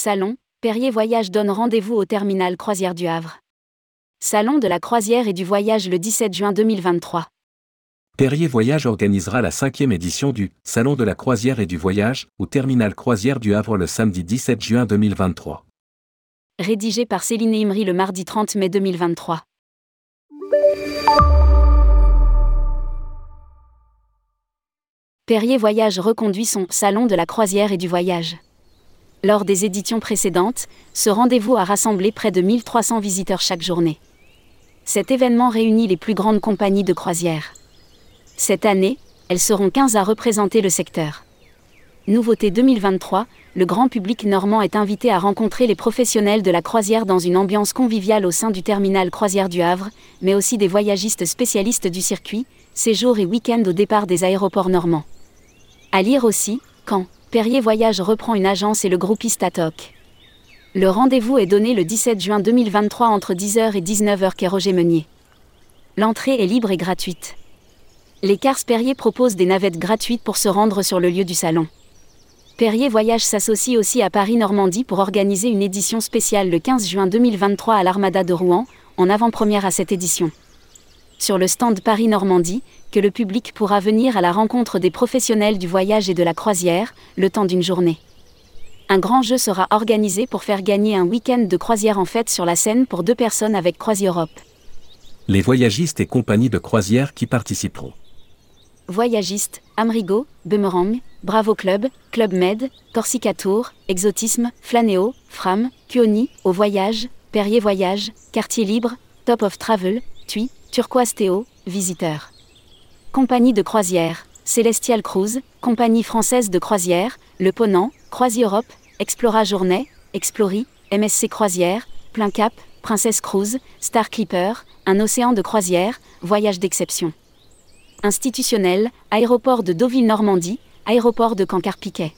Salon, Perrier Voyage donne rendez-vous au terminal croisière du Havre. Salon de la croisière et du voyage le 17 juin 2023. Perrier Voyage organisera la cinquième édition du Salon de la croisière et du voyage au terminal croisière du Havre le samedi 17 juin 2023. Rédigé par Céline Imri le mardi 30 mai 2023. Perrier Voyage reconduit son Salon de la croisière et du voyage. Lors des éditions précédentes, ce rendez-vous a rassemblé près de 1300 visiteurs chaque journée. Cet événement réunit les plus grandes compagnies de croisière. Cette année, elles seront 15 à représenter le secteur. Nouveauté 2023, le grand public normand est invité à rencontrer les professionnels de la croisière dans une ambiance conviviale au sein du terminal croisière du Havre, mais aussi des voyagistes spécialistes du circuit, séjours et week-ends au départ des aéroports normands. À lire aussi, quand Perrier Voyage reprend une agence et le groupiste Atoc. Le rendez-vous est donné le 17 juin 2023 entre 10h et 19h quai Roger Meunier. L'entrée est libre et gratuite. Les Cars Perrier proposent des navettes gratuites pour se rendre sur le lieu du salon. Perrier Voyage s'associe aussi à Paris-Normandie pour organiser une édition spéciale le 15 juin 2023 à l'Armada de Rouen, en avant-première à cette édition sur le stand Paris-Normandie, que le public pourra venir à la rencontre des professionnels du voyage et de la croisière, le temps d'une journée. Un grand jeu sera organisé pour faire gagner un week-end de croisière en fête sur la Seine pour deux personnes avec CroisiEurope. Les voyagistes et compagnies de croisière qui participeront. Voyagistes, Amrigo, Boomerang, Bravo Club, Club Med, Corsica Tour, Exotisme, Flanéo, Fram, Cuoni, Au Voyage, Perrier Voyage, Quartier Libre, Top of Travel, TUI, Turquoise Théo, visiteur. Compagnie de croisière, Celestial Cruise, Compagnie française de croisière, Le Ponant, CroisiEurope, Explora Journée, Explori, MSC Croisière, Plein Cap, Princesse Cruise, Star Clipper, Un océan de croisière, Voyage d'exception. Institutionnel, Aéroport de Deauville-Normandie, Aéroport de Cancar-Piquet.